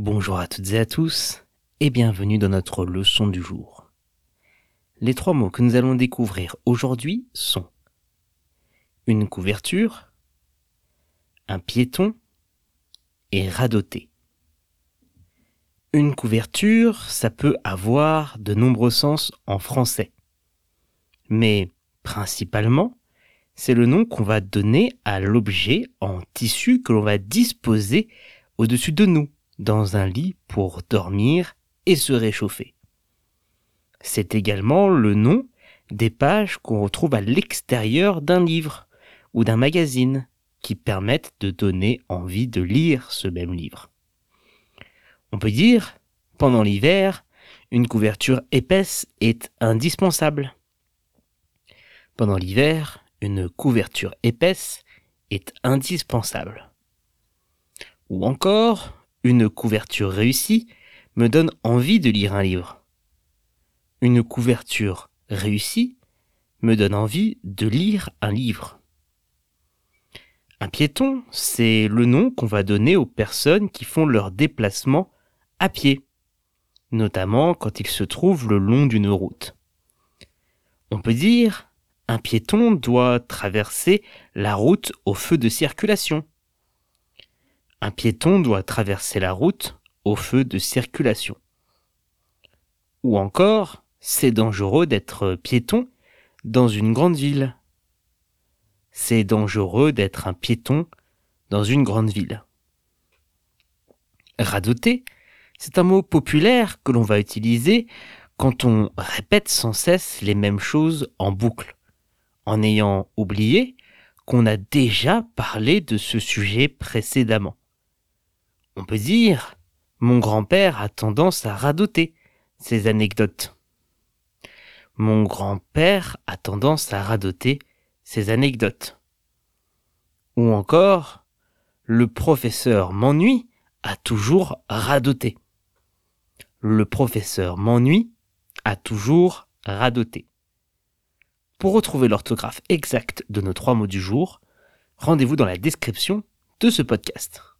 Bonjour à toutes et à tous et bienvenue dans notre leçon du jour. Les trois mots que nous allons découvrir aujourd'hui sont une couverture, un piéton et radoter. Une couverture, ça peut avoir de nombreux sens en français. Mais principalement, c'est le nom qu'on va donner à l'objet en tissu que l'on va disposer au-dessus de nous dans un lit pour dormir et se réchauffer. C'est également le nom des pages qu'on retrouve à l'extérieur d'un livre ou d'un magazine qui permettent de donner envie de lire ce même livre. On peut dire, pendant l'hiver, une couverture épaisse est indispensable. Pendant l'hiver, une couverture épaisse est indispensable. Ou encore, une couverture réussie me donne envie de lire un livre. Une couverture réussie me donne envie de lire un livre. Un piéton, c'est le nom qu'on va donner aux personnes qui font leur déplacement à pied, notamment quand ils se trouvent le long d'une route. On peut dire un piéton doit traverser la route au feu de circulation. Un piéton doit traverser la route au feu de circulation. Ou encore, c'est dangereux d'être piéton dans une grande ville. C'est dangereux d'être un piéton dans une grande ville. Radoter, c'est un mot populaire que l'on va utiliser quand on répète sans cesse les mêmes choses en boucle, en ayant oublié qu'on a déjà parlé de ce sujet précédemment. On peut dire, mon grand-père a tendance à radoter ces anecdotes. Mon grand-père a tendance à radoter ces anecdotes. Ou encore, le professeur m'ennuie a toujours radoté. Le professeur m'ennuie a toujours radoté. Pour retrouver l'orthographe exacte de nos trois mots du jour, rendez-vous dans la description de ce podcast.